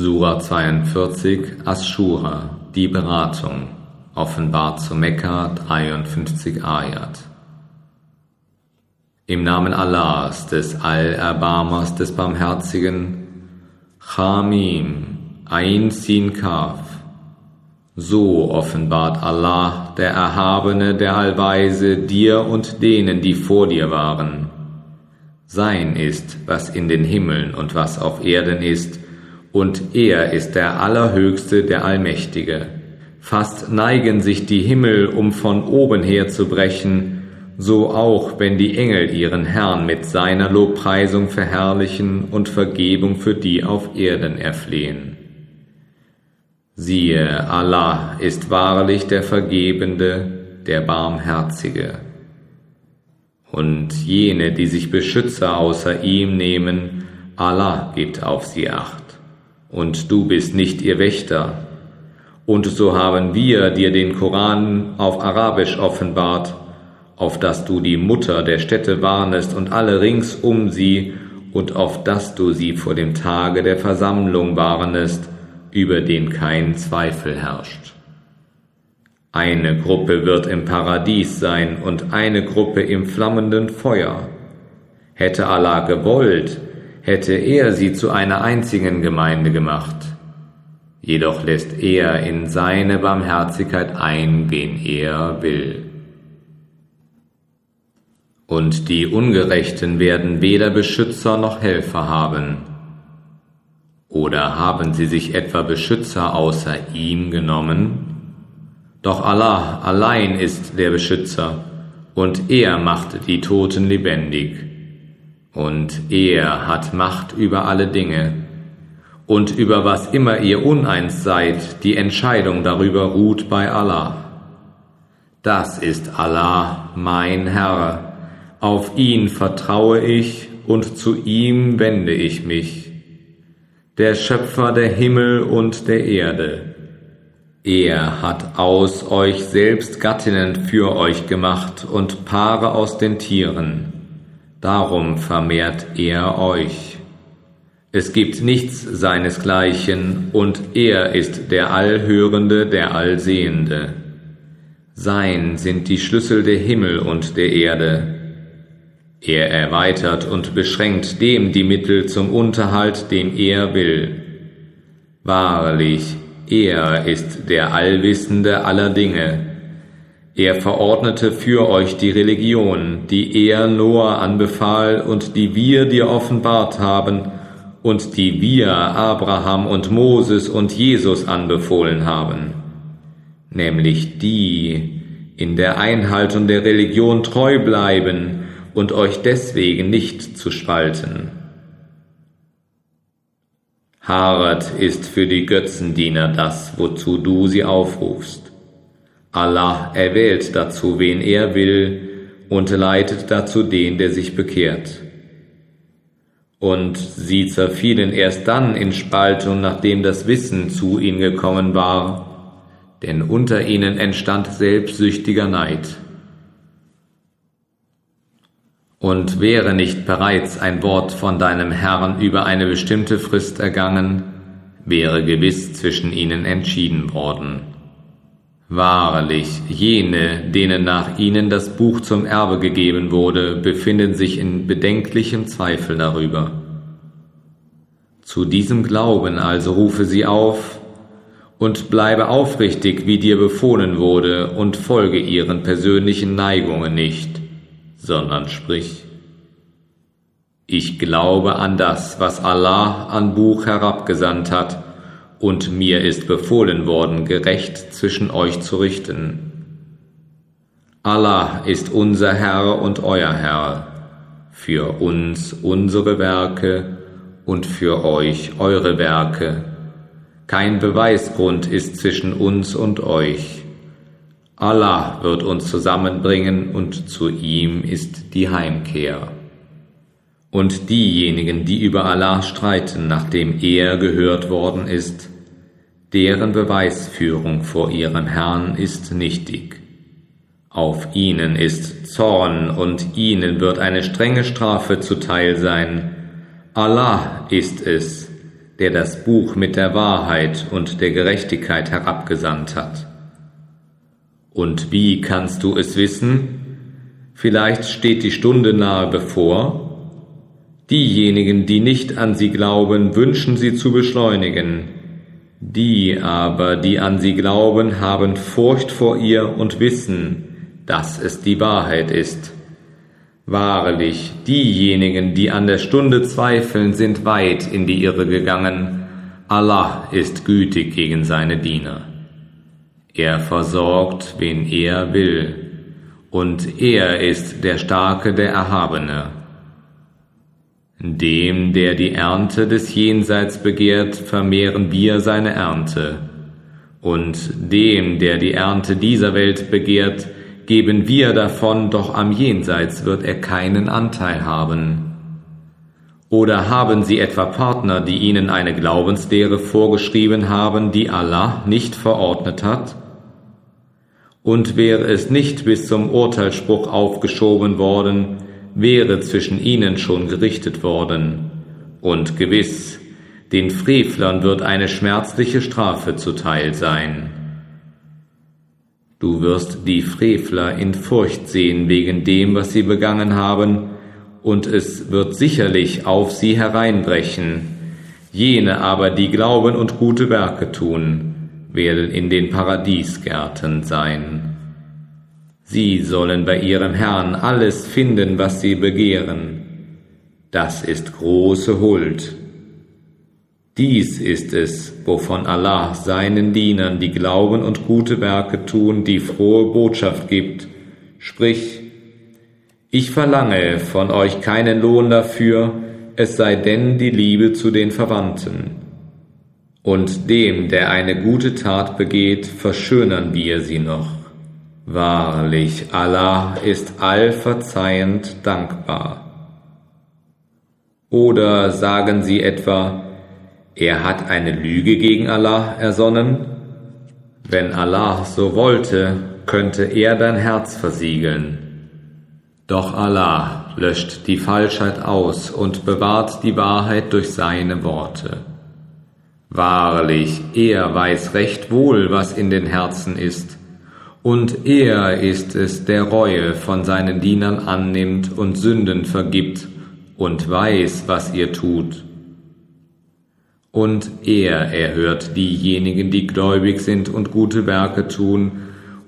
Sura 42 Aschura, die Beratung, offenbart zu Mekka 53 Ayat. Im Namen Allahs, des Allerbarmers, des Barmherzigen, Chamim, Ein Sin Kaf. So offenbart Allah, der Erhabene, der Allweise, dir und denen, die vor dir waren. Sein ist, was in den Himmeln und was auf Erden ist, und er ist der Allerhöchste, der Allmächtige. Fast neigen sich die Himmel, um von oben her zu brechen, so auch wenn die Engel ihren Herrn mit seiner Lobpreisung verherrlichen und Vergebung für die auf Erden erflehen. Siehe, Allah ist wahrlich der Vergebende, der Barmherzige. Und jene, die sich Beschützer außer ihm nehmen, Allah gibt auf sie acht und du bist nicht ihr Wächter. Und so haben wir dir den Koran auf Arabisch offenbart, auf dass du die Mutter der Städte warnest und alle rings um sie, und auf dass du sie vor dem Tage der Versammlung warnest, über den kein Zweifel herrscht. Eine Gruppe wird im Paradies sein und eine Gruppe im flammenden Feuer. Hätte Allah gewollt, hätte er sie zu einer einzigen Gemeinde gemacht. Jedoch lässt er in seine Barmherzigkeit ein, wen er will. Und die Ungerechten werden weder Beschützer noch Helfer haben. Oder haben sie sich etwa Beschützer außer ihm genommen? Doch Allah allein ist der Beschützer, und er macht die Toten lebendig und er hat Macht über alle Dinge. Und über was immer ihr uneins seid, die Entscheidung darüber ruht bei Allah. Das ist Allah, mein Herr. Auf ihn vertraue ich und zu ihm wende ich mich. Der Schöpfer der Himmel und der Erde. Er hat aus euch selbst Gattinnen für euch gemacht und Paare aus den Tieren darum vermehrt er euch. Es gibt nichts seinesgleichen, und er ist der Allhörende, der Allsehende. Sein sind die Schlüssel der Himmel und der Erde. Er erweitert und beschränkt dem die Mittel zum Unterhalt, den er will. Wahrlich, er ist der Allwissende aller Dinge, er verordnete für euch die Religion, die er Noah anbefahl und die wir dir offenbart haben und die wir Abraham und Moses und Jesus anbefohlen haben, nämlich die in der Einhaltung der Religion treu bleiben und euch deswegen nicht zu spalten. Haaret ist für die Götzendiener das, wozu du sie aufrufst. Allah erwählt dazu, wen er will, und leitet dazu den, der sich bekehrt. Und sie zerfielen erst dann in Spaltung, nachdem das Wissen zu ihnen gekommen war, denn unter ihnen entstand selbstsüchtiger Neid. Und wäre nicht bereits ein Wort von deinem Herrn über eine bestimmte Frist ergangen, wäre gewiss zwischen ihnen entschieden worden. Wahrlich, jene, denen nach ihnen das Buch zum Erbe gegeben wurde, befinden sich in bedenklichem Zweifel darüber. Zu diesem Glauben also rufe sie auf und bleibe aufrichtig, wie dir befohlen wurde, und folge ihren persönlichen Neigungen nicht, sondern sprich. Ich glaube an das, was Allah an Buch herabgesandt hat, und mir ist befohlen worden, gerecht zwischen euch zu richten. Allah ist unser Herr und euer Herr, für uns unsere Werke und für euch eure Werke. Kein Beweisgrund ist zwischen uns und euch. Allah wird uns zusammenbringen und zu ihm ist die Heimkehr. Und diejenigen, die über Allah streiten, nachdem er gehört worden ist, deren Beweisführung vor ihrem Herrn ist nichtig. Auf ihnen ist Zorn und ihnen wird eine strenge Strafe zuteil sein. Allah ist es, der das Buch mit der Wahrheit und der Gerechtigkeit herabgesandt hat. Und wie kannst du es wissen? Vielleicht steht die Stunde nahe bevor. Diejenigen, die nicht an sie glauben, wünschen sie zu beschleunigen. Die aber, die an sie glauben, haben Furcht vor ihr und wissen, dass es die Wahrheit ist. Wahrlich, diejenigen, die an der Stunde zweifeln, sind weit in die Irre gegangen. Allah ist gütig gegen seine Diener. Er versorgt, wen er will, und er ist der Starke, der Erhabene. Dem, der die Ernte des Jenseits begehrt, vermehren wir seine Ernte, und dem, der die Ernte dieser Welt begehrt, geben wir davon, doch am Jenseits wird er keinen Anteil haben. Oder haben sie etwa Partner, die ihnen eine Glaubenslehre vorgeschrieben haben, die Allah nicht verordnet hat? Und wäre es nicht bis zum Urteilsspruch aufgeschoben worden, wäre zwischen ihnen schon gerichtet worden. Und gewiss, den Frevlern wird eine schmerzliche Strafe zuteil sein. Du wirst die Frevler in Furcht sehen wegen dem, was sie begangen haben, und es wird sicherlich auf sie hereinbrechen. Jene aber, die glauben und gute Werke tun, werden in den Paradiesgärten sein. Sie sollen bei ihrem Herrn alles finden, was sie begehren. Das ist große Huld. Dies ist es, wovon Allah seinen Dienern, die glauben und gute Werke tun, die frohe Botschaft gibt. Sprich, ich verlange von euch keinen Lohn dafür, es sei denn die Liebe zu den Verwandten. Und dem, der eine gute Tat begeht, verschönern wir sie noch. Wahrlich, Allah ist allverzeihend dankbar. Oder sagen sie etwa, er hat eine Lüge gegen Allah ersonnen? Wenn Allah so wollte, könnte er dein Herz versiegeln. Doch Allah löscht die Falschheit aus und bewahrt die Wahrheit durch seine Worte. Wahrlich, er weiß recht wohl, was in den Herzen ist, und er ist es, der Reue von seinen Dienern annimmt und Sünden vergibt und weiß, was ihr tut. Und er erhört diejenigen, die gläubig sind und gute Werke tun,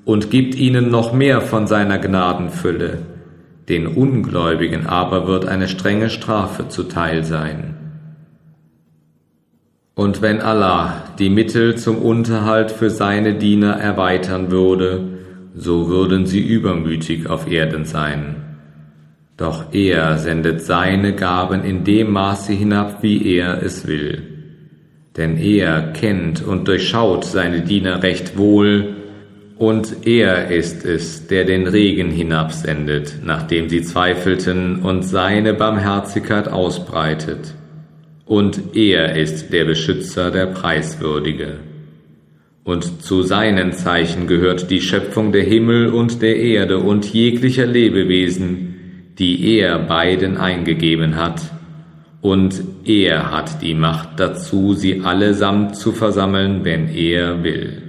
und gibt ihnen noch mehr von seiner Gnadenfülle. Den Ungläubigen aber wird eine strenge Strafe zuteil sein. Und wenn Allah die Mittel zum Unterhalt für seine Diener erweitern würde, so würden sie übermütig auf Erden sein. Doch er sendet seine Gaben in dem Maße hinab, wie er es will denn er kennt und durchschaut seine Diener recht wohl, und er ist es, der den Regen hinabsendet, nachdem sie zweifelten, und seine Barmherzigkeit ausbreitet. Und er ist der Beschützer der Preiswürdige. Und zu seinen Zeichen gehört die Schöpfung der Himmel und der Erde und jeglicher Lebewesen, die er beiden eingegeben hat, und er hat die Macht dazu, sie allesamt zu versammeln, wenn er will.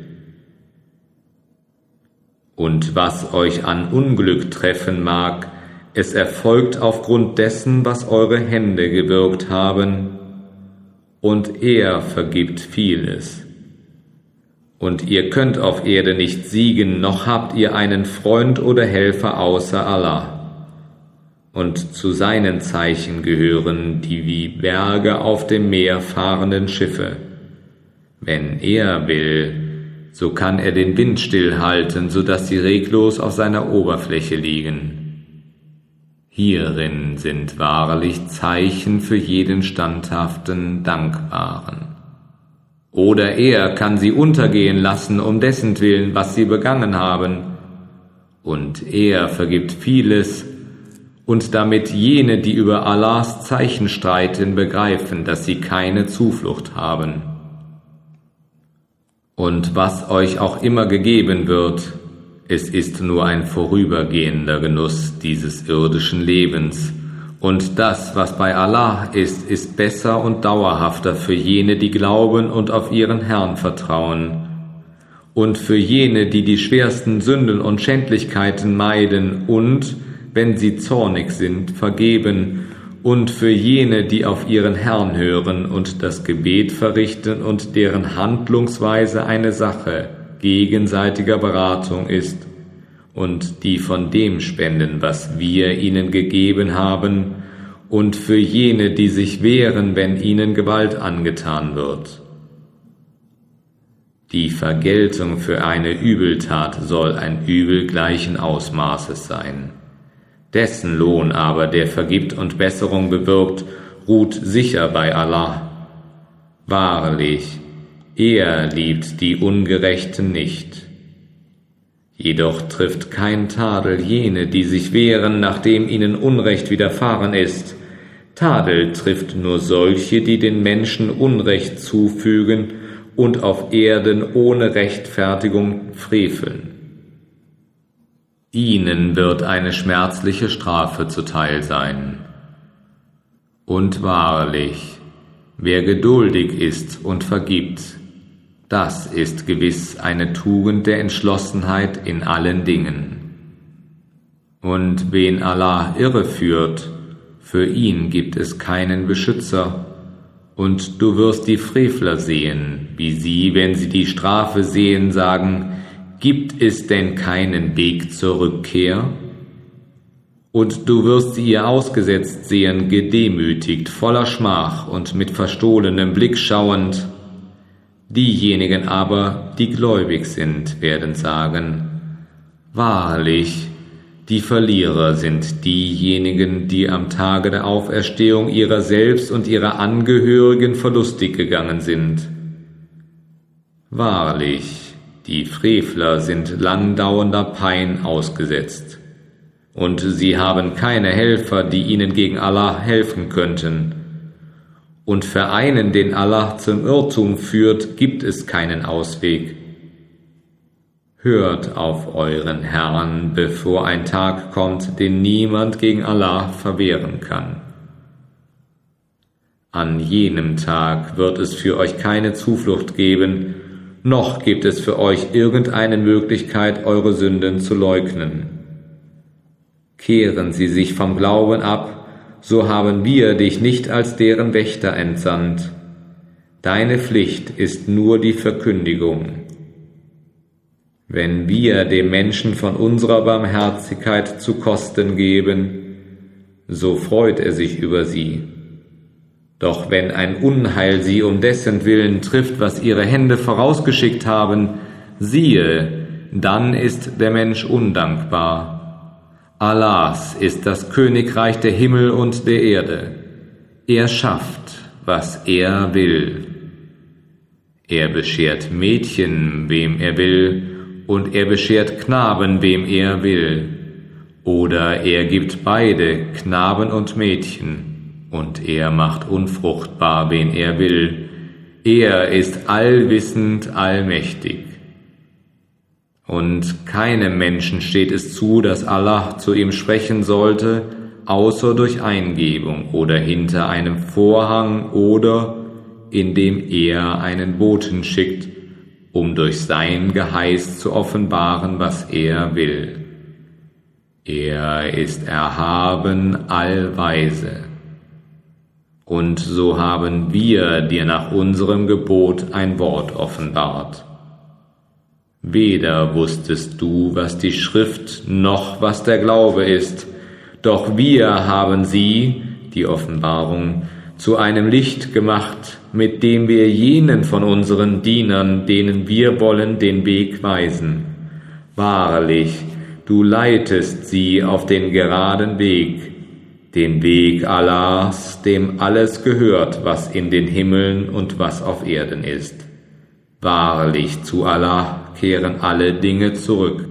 Und was euch an Unglück treffen mag, es erfolgt aufgrund dessen, was eure Hände gewirkt haben, und er vergibt vieles. Und ihr könnt auf Erde nicht siegen, noch habt ihr einen Freund oder Helfer außer Allah und zu seinen Zeichen gehören die wie Berge auf dem Meer fahrenden Schiffe. Wenn er will, so kann er den Wind stillhalten, so dass sie reglos auf seiner Oberfläche liegen. Hierin sind wahrlich Zeichen für jeden standhaften, dankbaren. Oder er kann sie untergehen lassen, um dessen Willen, was sie begangen haben. Und er vergibt vieles, und damit jene, die über Allahs Zeichen streiten, begreifen, dass sie keine Zuflucht haben. Und was euch auch immer gegeben wird, es ist nur ein vorübergehender Genuss dieses irdischen Lebens, Und das, was bei Allah ist, ist besser und dauerhafter für jene, die glauben und auf ihren Herrn vertrauen. Und für jene, die die schwersten Sünden und Schändlichkeiten meiden und, wenn sie zornig sind, vergeben. Und für jene, die auf ihren Herrn hören und das Gebet verrichten und deren Handlungsweise eine Sache gegenseitiger Beratung ist und die von dem spenden, was wir ihnen gegeben haben, und für jene, die sich wehren, wenn ihnen Gewalt angetan wird. Die Vergeltung für eine Übeltat soll ein Übel gleichen Ausmaßes sein. Dessen Lohn aber, der vergibt und Besserung bewirkt, ruht sicher bei Allah. Wahrlich, er liebt die Ungerechten nicht. Jedoch trifft kein Tadel jene, die sich wehren, nachdem ihnen Unrecht widerfahren ist. Tadel trifft nur solche, die den Menschen Unrecht zufügen und auf Erden ohne Rechtfertigung freveln. Ihnen wird eine schmerzliche Strafe zuteil sein. Und wahrlich, wer geduldig ist und vergibt, das ist gewiss eine Tugend der Entschlossenheit in allen Dingen. Und wen Allah irreführt, für ihn gibt es keinen Beschützer, und du wirst die Frevler sehen, wie sie, wenn sie die Strafe sehen, sagen, gibt es denn keinen Weg zur Rückkehr? Und du wirst sie ihr ausgesetzt sehen, gedemütigt, voller Schmach und mit verstohlenem Blick schauend, Diejenigen aber, die gläubig sind, werden sagen, Wahrlich, die Verlierer sind diejenigen, die am Tage der Auferstehung ihrer selbst und ihrer Angehörigen verlustig gegangen sind. Wahrlich, die Frevler sind langdauernder Pein ausgesetzt, und sie haben keine Helfer, die ihnen gegen Allah helfen könnten und für einen, den Allah zum Irrtum führt, gibt es keinen Ausweg. Hört auf euren Herrn, bevor ein Tag kommt, den niemand gegen Allah verwehren kann. An jenem Tag wird es für euch keine Zuflucht geben, noch gibt es für euch irgendeine Möglichkeit, eure Sünden zu leugnen. Kehren sie sich vom Glauben ab, so haben wir dich nicht als deren Wächter entsandt. Deine Pflicht ist nur die Verkündigung. Wenn wir dem Menschen von unserer Barmherzigkeit zu Kosten geben, so freut er sich über sie. Doch wenn ein Unheil sie um dessen Willen trifft, was ihre Hände vorausgeschickt haben, siehe, dann ist der Mensch undankbar Allahs ist das Königreich der Himmel und der Erde. Er schafft, was er will. Er beschert Mädchen, wem er will, und er beschert Knaben, wem er will. Oder er gibt beide, Knaben und Mädchen, und er macht unfruchtbar, wen er will. Er ist allwissend, allmächtig. Und keinem Menschen steht es zu, dass Allah zu ihm sprechen sollte, außer durch Eingebung oder hinter einem Vorhang oder indem er einen Boten schickt, um durch sein Geheiß zu offenbaren, was er will. Er ist erhaben allweise. Und so haben wir dir nach unserem Gebot ein Wort offenbart. Weder wusstest du, was die Schrift noch was der Glaube ist, doch wir haben sie, die Offenbarung, zu einem Licht gemacht, mit dem wir jenen von unseren Dienern, denen wir wollen, den Weg weisen. Wahrlich, du leitest sie auf den geraden Weg, den Weg Allahs, dem alles gehört, was in den Himmeln und was auf Erden ist. Wahrlich zu Allah kehren alle Dinge zurück.